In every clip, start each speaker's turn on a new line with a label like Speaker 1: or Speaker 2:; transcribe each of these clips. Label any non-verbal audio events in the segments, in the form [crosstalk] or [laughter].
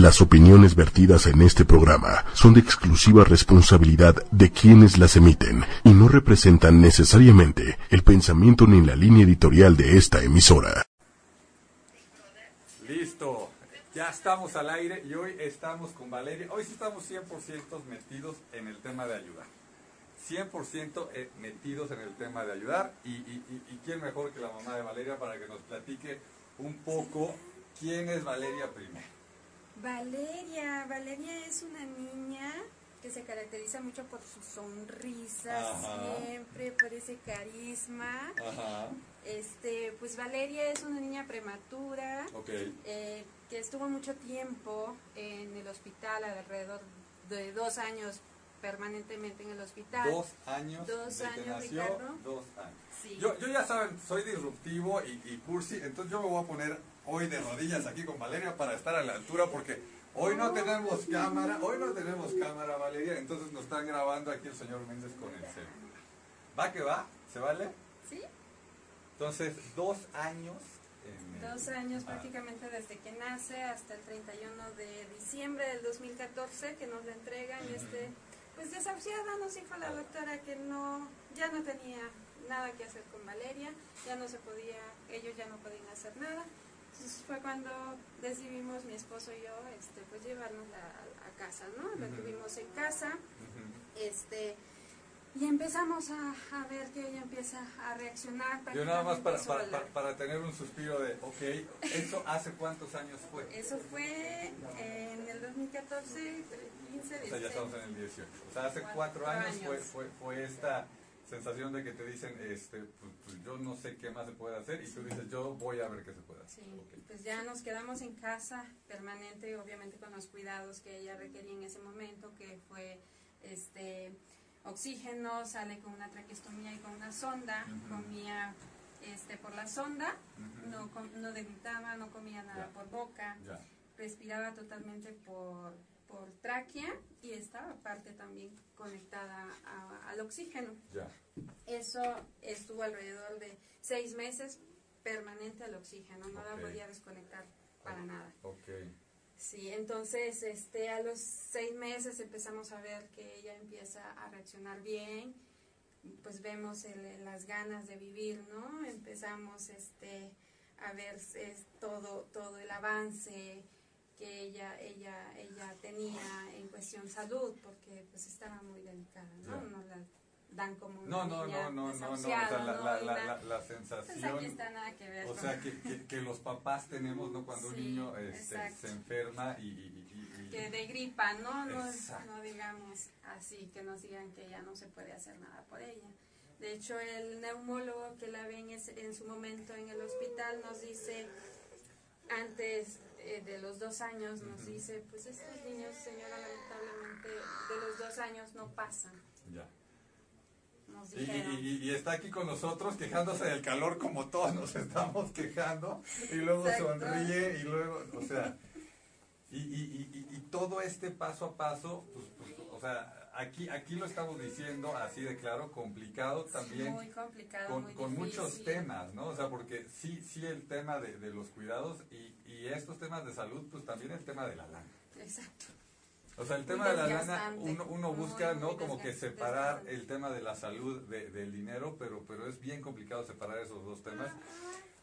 Speaker 1: Las opiniones vertidas en este programa son de exclusiva responsabilidad de quienes las emiten y no representan necesariamente el pensamiento ni la línea editorial de esta emisora.
Speaker 2: Listo, ya estamos al aire y hoy estamos con Valeria. Hoy sí estamos 100% metidos en el tema de ayudar. 100% eh, metidos en el tema de ayudar y, y, quién mejor que la mamá de Valeria para que nos platique un poco quién es Valeria primero.
Speaker 3: Valeria, Valeria es una niña que se caracteriza mucho por su sonrisa
Speaker 2: Ajá.
Speaker 3: siempre, por ese carisma.
Speaker 2: Ajá,
Speaker 3: Este, pues Valeria es una niña prematura eh, que estuvo mucho tiempo en el hospital, alrededor de dos años permanentemente en el hospital.
Speaker 2: Dos años
Speaker 3: Dos
Speaker 2: de que
Speaker 3: años,
Speaker 2: nació,
Speaker 3: Ricardo.
Speaker 2: dos años.
Speaker 3: Sí.
Speaker 2: Yo, yo ya saben, soy disruptivo y, y cursi, entonces yo me voy a poner hoy de rodillas aquí con Valeria para estar a la altura porque hoy no tenemos cámara, hoy no tenemos cámara Valeria, entonces nos están grabando aquí el señor Méndez con el celular. ¿Va que va? ¿Se vale?
Speaker 3: ¿Sí?
Speaker 2: Entonces, dos años.
Speaker 3: Dos años
Speaker 2: Ah,
Speaker 3: prácticamente desde que nace hasta el 31 de diciembre del 2014 que nos la entregan este pues desahuciada nos dijo la doctora que no ya no tenía nada que hacer con Valeria ya no se podía ellos ya no podían hacer nada. Entonces fue cuando decidimos mi esposo y yo este pues llevarnos a, a casa no la
Speaker 2: Ujú.
Speaker 3: tuvimos en casa este y empezamos a, a ver que ella empieza a reaccionar
Speaker 2: Yo nada más para, para, para, para tener un suspiro de, ok, ¿eso hace cuántos años fue?
Speaker 3: Eso fue en el 2014, 15,
Speaker 2: O sea, ya
Speaker 3: 16.
Speaker 2: estamos en el 18. O sea, hace cuatro
Speaker 3: Cuatro
Speaker 2: años, Fue,
Speaker 3: años.
Speaker 2: fue, fue esta sensación de que te dicen, este, pues, pues, yo no sé qué más se puede hacer y tú dices, yo voy a ver qué se puede hacer.
Speaker 3: Sí,
Speaker 2: Ok.
Speaker 3: pues ya nos quedamos en casa permanente, obviamente con los cuidados que ella requería en ese momento, que fue este oxígeno, sale con una traqueostomía y con una sonda, comía este por la sonda, no, no no comía nada por boca, respiraba totalmente por, por tráquea y estaba aparte también conectada a- al oxígeno. Eso estuvo alrededor de seis meses permanente al oxígeno, no la podía desconectar para nada. Sí, entonces este, a los seis meses empezamos a ver que ella empieza a reaccionar bien, pues vemos el- las ganas de vivir, ¿no? Empezamos este, a ver es, todo, todo el avance que ella, ella, ella tenía en cuestión salud, porque pues estaba muy delicada, ¿no? No dan como una
Speaker 2: No, no,
Speaker 3: niña
Speaker 2: no, no, no, no, o sea, la, la, la,
Speaker 3: la- pues aquí
Speaker 2: sensación,
Speaker 3: está nada que ver.
Speaker 2: o sea, que, que, que los papás tenemos, ¿no? Cuando un niño este, se enferma y... y- y- y-
Speaker 3: que de gripa, ¿no? No, no digamos así, que nos digan que ya no se puede hacer nada por ella. De hecho, el neumólogo que la ve en, ese- en su momento en el hospital nos dice, antes eh, de los dos años, nos dice, pues estos niños, señora, lamentablemente de los dos años no pasan.
Speaker 2: ya.
Speaker 3: Nos
Speaker 2: Y, está aquí con nosotros quejándose del calor como todos nos estamos quejando y luego
Speaker 3: Exacto.
Speaker 2: sonríe y luego, o sea, y, y- todo este paso a paso, pues, pues, o sea, aquí, aquí lo estamos diciendo así de claro, complicado también
Speaker 3: muy complicado,
Speaker 2: con,
Speaker 3: muy
Speaker 2: con muchos temas, ¿no? O sea, porque sí, sí el tema de, de los cuidados y, y estos temas de salud, pues también el tema de la lana.
Speaker 3: Exacto.
Speaker 2: O sea, el tema de la lana, uno, uno busca, ¿no? Como que separar el tema de la salud de- del dinero, pero, pero es bien complicado separar esos dos temas.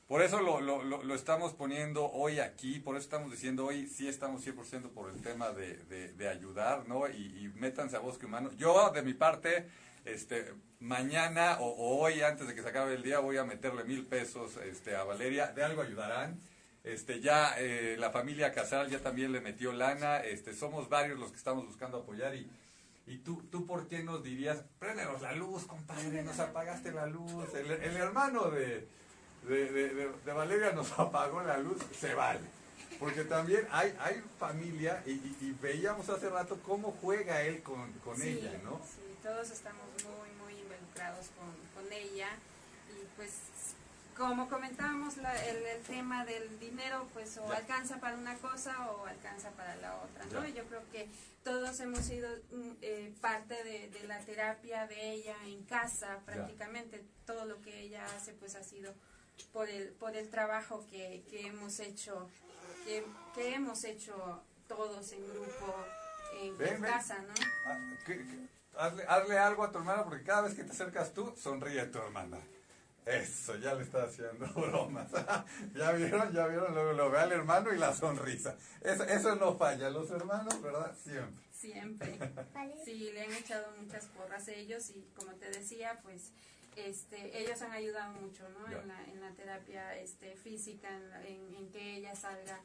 Speaker 2: Por eso lo, lo, lo, lo estamos poniendo hoy aquí, por eso estamos diciendo hoy sí estamos 100% por el tema de, de, de ayudar, ¿no? Y, y métanse a Bosque Humano. Yo, de mi parte, este, mañana o, o hoy, antes de que se acabe el día, voy a meterle mil pesos este, a Valeria. De algo ayudarán. Este, ya eh, la familia Casal ya también le metió lana. Este, somos varios los que estamos buscando apoyar y, y tú, tú, ¿por qué nos dirías, préndenos la luz, compadre, nos apagaste la luz? El, el hermano de, de, de- de- Valeria nos [laughs] apagó la luz, se vale. Porque también hay, hay familia y, y- y veíamos hace rato cómo juega él con, con
Speaker 3: Sí,
Speaker 2: ella, ¿no?
Speaker 3: Sí, todos estamos muy, muy involucrados con, con ella y pues como comentábamos la- el, el tema del dinero pues o
Speaker 2: Ya.
Speaker 3: alcanza para una cosa o alcanza para la otra, ¿no? Y yo creo que todos hemos sido mm, eh, parte de, de la terapia de ella en casa prácticamente, todo lo que ella hace pues ha sido por el, por el trabajo que, que hemos hecho, que, que hemos hecho todos en grupo en, casa, ¿no?
Speaker 2: Ah, hazle, hazle algo a tu hermana porque cada vez que te acercas tú, sonríe tu hermana. Eso, ya le está haciendo [laughs] bromas. ya vieron, ya vieron, luego lo ve al hermano y la sonrisa. Eso, eso no falla, los hermanos, ¿verdad? Siempre.
Speaker 3: Siempre. [laughs] Sí, le han echado muchas porras a ellos y como te decía, pues este, ellos han ayudado mucho ¿no? en, la, en, la, terapia este, física, en, en, que ella salga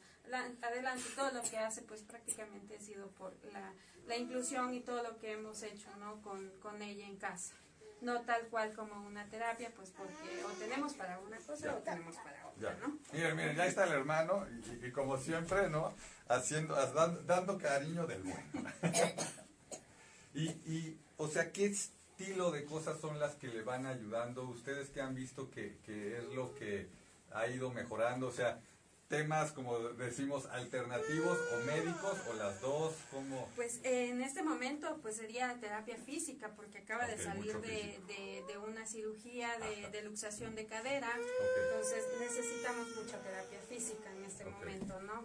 Speaker 3: adelante. Todo lo que hace, pues prácticamente ha sido por la, la inclusión y todo lo que hemos hecho ¿no? con, con ella en casa no tal cual como una terapia, pues porque o tenemos para una cosa o tenemos para otra, ¿no?
Speaker 2: Miren, miren, ya está el hermano y, como siempre, ¿no? Haciendo, dando, cariño del bueno. y, y, o sea, ¿qué estilo de cosas son las que le van ayudando? Ustedes que han visto que, que es lo que ha ido mejorando, o sea, temas, como decimos, alternativos o médicos o las dos? como
Speaker 3: Pues en este momento pues sería terapia física porque acaba de salir de, de, una cirugía de, luxación de cadera, entonces necesitamos mucha terapia física en este momento, ¿no?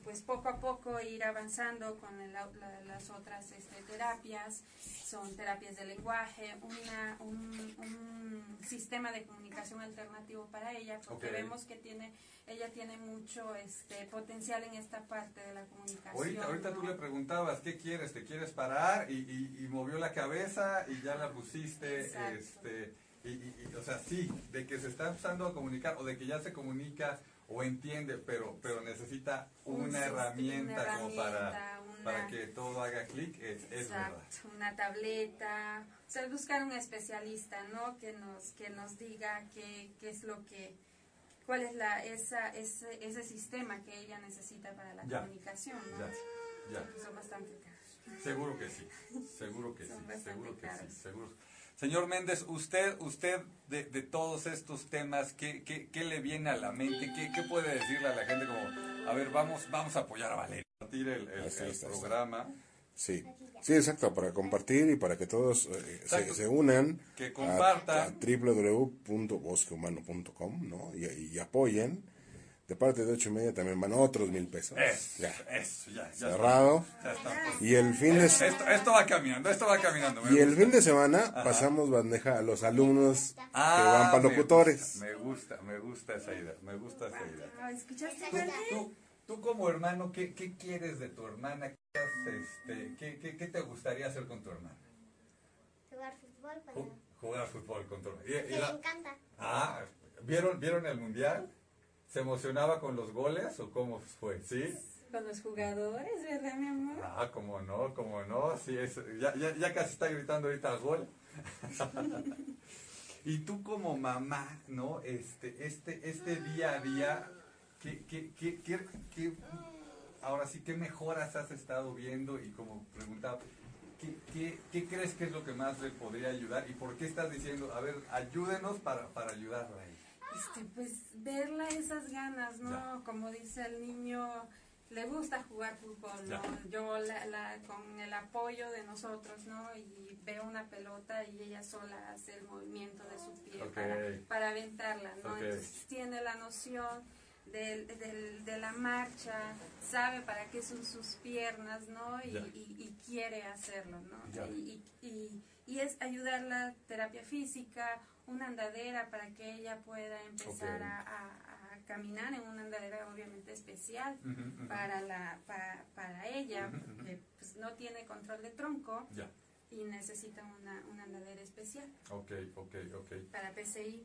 Speaker 3: Y pues poco a poco ir avanzando con las otras este, terapias, son terapias de lenguaje, una, un, un sistema de comunicación alternativo para ella, porque vemos que tiene ella tiene mucho este potencial en esta parte de la comunicación.
Speaker 2: Ahorita, tú le preguntabas, ¿qué quieres? ¿Te quieres parar? Y, y, movió la cabeza y ya la pusiste, este, y, o sea, sí, de que se está empezando a comunicar o de que ya se comunica o entiende, pero, pero necesita una, herramienta, como para, para que todo haga clic, es, es verdad.
Speaker 3: Una tableta, o sea, buscar un especialista, ¿no? Que nos, que nos diga qué, qué es lo que cuál es la, esa, ese, ese sistema que ella necesita para la comunicación, ¿no? Ya, ya. Son bastante caros.
Speaker 2: Seguro que sí, seguro que [laughs] sí, seguro que sí, seguro. Señor Méndez, usted, usted de, de todos estos temas, ¿qué, ¿qué, qué, le viene a la mente? ¿Qué, ¿Qué, puede decirle a la gente como, a ver, vamos, vamos a apoyar a Valeria, el, el, el programa?
Speaker 4: Sí, sí, exacto, para compartir y para que todos eh, se, se, unan
Speaker 2: que compartan.
Speaker 4: a, a www.bosquehumano.com ¿no? Y, y, apoyen. De parte de ocho y media también van otros mil pesos.
Speaker 2: Eso, ya. Eso, ya,
Speaker 4: ya Cerrado.
Speaker 2: Ya está.
Speaker 4: Y el fin de
Speaker 2: esto, esto va caminando, esto va caminando.
Speaker 4: y el fin de semana pasamos bandeja a los alumnos que ah, van para locutores.
Speaker 2: Me gusta, me gusta, esa idea, me gusta esa idea.
Speaker 3: ¿Escuchaste,
Speaker 2: tú, tú, como hermano, ¿qué, ¿qué quieres de tu hermana? este, ¿qué, qué, qué, te gustaría hacer con tu hermana?
Speaker 5: Jugar fútbol con
Speaker 2: Jugar fútbol con tu hermana.
Speaker 5: Y, le encanta.
Speaker 2: Ah, ¿vieron, ¿vieron el mundial? ¿Se emocionaba con los goles o cómo fue? ¿Sí?
Speaker 3: Con los jugadores, ¿verdad, mi amor?
Speaker 2: Ah, cómo no, cómo no. Sí, es, ya, ya, ya casi está gritando ahorita gol. [laughs] y tú como mamá, ¿no? Este, este, este día a día, ¿qué, qué, qué, qué, qué ahora sí, ¿qué mejoras has estado viendo? Y como preguntaba, ¿qué, qué, crees que es lo que más le podría ayudar? ¿Y por qué estás diciendo, a ver, ayúdenos para, para ayudarla
Speaker 3: Este, pues verla esas ganas, ¿no? Como dice el niño, le gusta jugar fútbol, ¿no? Yo la, con el apoyo de nosotros, ¿no? Y veo una pelota y ella sola hace el movimiento de su pie para, para aventarla, ¿no? Entonces tiene la noción de, de, la marcha, sabe para qué son sus piernas, ¿no? Y, y, quiere hacerlo, ¿no? Y, y, y, es ayudar la terapia física, una andadera para que ella pueda empezar a, a, caminar en una andadera obviamente especial para, la, para, para ella, que pues, no tiene control de tronco. Y necesita una, una andadera especial.
Speaker 2: Ok, ok, ok.
Speaker 3: Para PCI.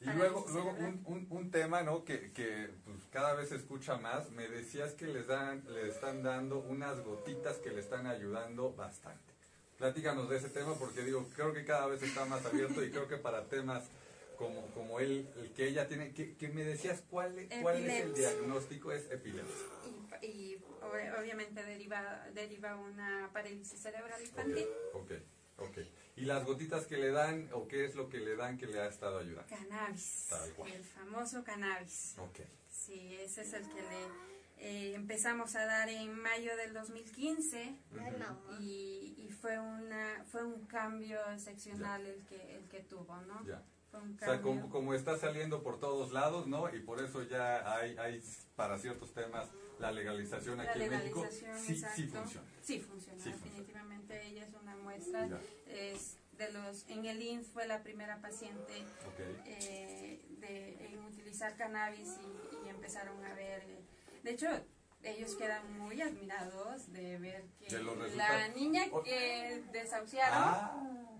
Speaker 2: Y luego, luego un, un, un, tema ¿no? que, que pues, cada vez se escucha más, me decías que les dan, le están dando unas gotitas que le están ayudando bastante. Platícanos de ese tema porque digo, creo que cada vez está más abierto y creo que para temas como, como él, el que ella tiene, que, que me decías cuál, cuál es el diagnóstico, es epilepsia.
Speaker 3: Y, y obviamente deriva, deriva una parálisis cerebral infantil.
Speaker 2: Ok, ok. okay. ¿Y las gotitas que le dan o qué es lo que le dan que le ha estado ayudando?
Speaker 3: Cannabis. El famoso cannabis.
Speaker 2: Ok.
Speaker 3: Sí, ese es el que le eh, empezamos a dar en mayo del 2015 y, y, fue una fue un cambio excepcional el que el que tuvo, ¿no?
Speaker 2: O sea, como, como, está saliendo por todos lados, ¿no? Y por eso ya hay, hay para ciertos temas la legalización aquí en México. Sí, sí funciona.
Speaker 3: Sí funciona, definitivamente ella es una muestra. Es de los, en el INS fue la primera paciente eh, de, en utilizar cannabis y, empezaron a ver, eh, de hecho, ellos quedan muy admirados de ver que la niña que desahuciaron...
Speaker 2: Ah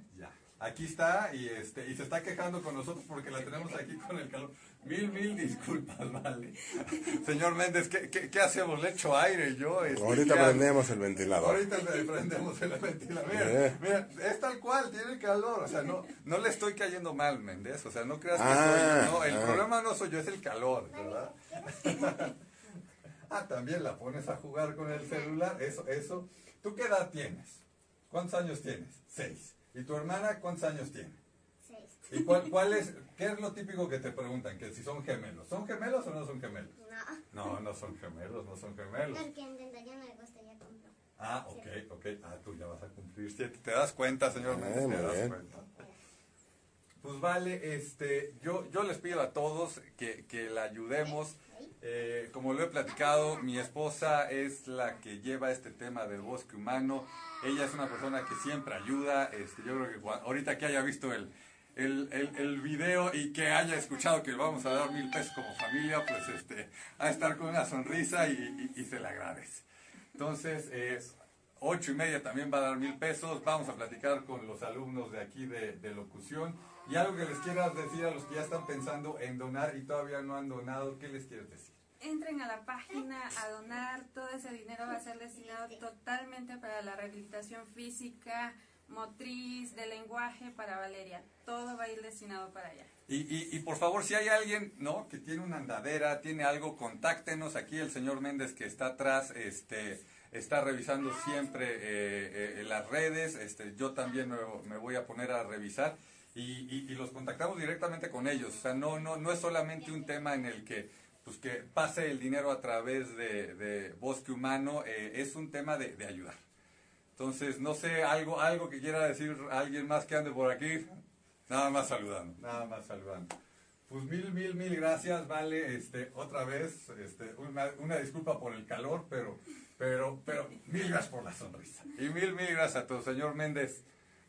Speaker 2: aquí está y este y se está quejando con nosotros porque la tenemos aquí con el calor. Mil, mil disculpas, [laughs] vale. Señor Méndez, ¿qué, qué, hacemos? ¿Le echo aire yo?
Speaker 4: Este, ahorita prendemos el ventilador.
Speaker 2: Ahorita prendemos el ventilador. Mira, mira, es tal cual, tiene calor. O sea, no, no le estoy cayendo mal, Méndez. O sea, no creas que soy ah, No, el ah. problema no soy yo, es el calor, ¿verdad? Ah, también la pones a jugar con el celular. Eso, eso. ¿Tú qué edad tienes? ¿Cuántos años tienes? Seis. ¿Y tu hermana cuántos años tiene?
Speaker 5: Seis.
Speaker 2: ¿Y cuál, cuál, es, qué es lo típico que te preguntan? Que si son gemelos. ¿Son gemelos o no son gemelos?
Speaker 5: No.
Speaker 2: No, no son gemelos, no son gemelos.
Speaker 5: El que en 31 de agosto ya compró.
Speaker 2: Ah, ok, ok. Ah, tú ya vas a cumplir siete. ¿Te das cuenta, señor Méndez? ¿Te das cuenta? Pues vale, este, yo, yo les pido a todos que, que la ayudemos. Eh, como lo he platicado, mi esposa es la que lleva este tema del bosque humano. Ella es una persona que siempre ayuda. Este, yo creo que ahorita que haya visto el, el, el, video y que haya escuchado que vamos a dar mil pesos como familia, pues este, a estar con una sonrisa y, se le agradece. Entonces, ocho y media también va a dar mil pesos. Vamos a platicar con los alumnos de aquí de locución. Y algo que les quieras decir a los que ya están pensando en donar y todavía no han donado, ¿qué les quieres decir?
Speaker 3: entren a la página a donar, todo ese dinero va a ser destinado totalmente para la rehabilitación física, motriz, de lenguaje para Valeria. Todo va a ir destinado para allá.
Speaker 2: Y, y, y, por favor, si hay alguien ¿no? que tiene una andadera, tiene algo, contáctenos. Aquí el señor Méndez que está atrás este, está revisando siempre eh, eh, las redes. Este, yo también me, me, voy a poner a revisar y, y, los contactamos directamente con ellos. O sea, no, no, no es solamente un tema en el que pues que pase el dinero a través de, Bosque Humano, eh, es un tema de, ayudar. Entonces, no sé, algo, algo que quiera decir alguien más que ande por aquí, nada más saludando, nada más saludando. Pues mil, mil, mil gracias, vale, este, otra vez, este, una, una disculpa por el calor, pero, pero, pero mil gracias por la sonrisa. Y mil, mil gracias a tu señor Méndez,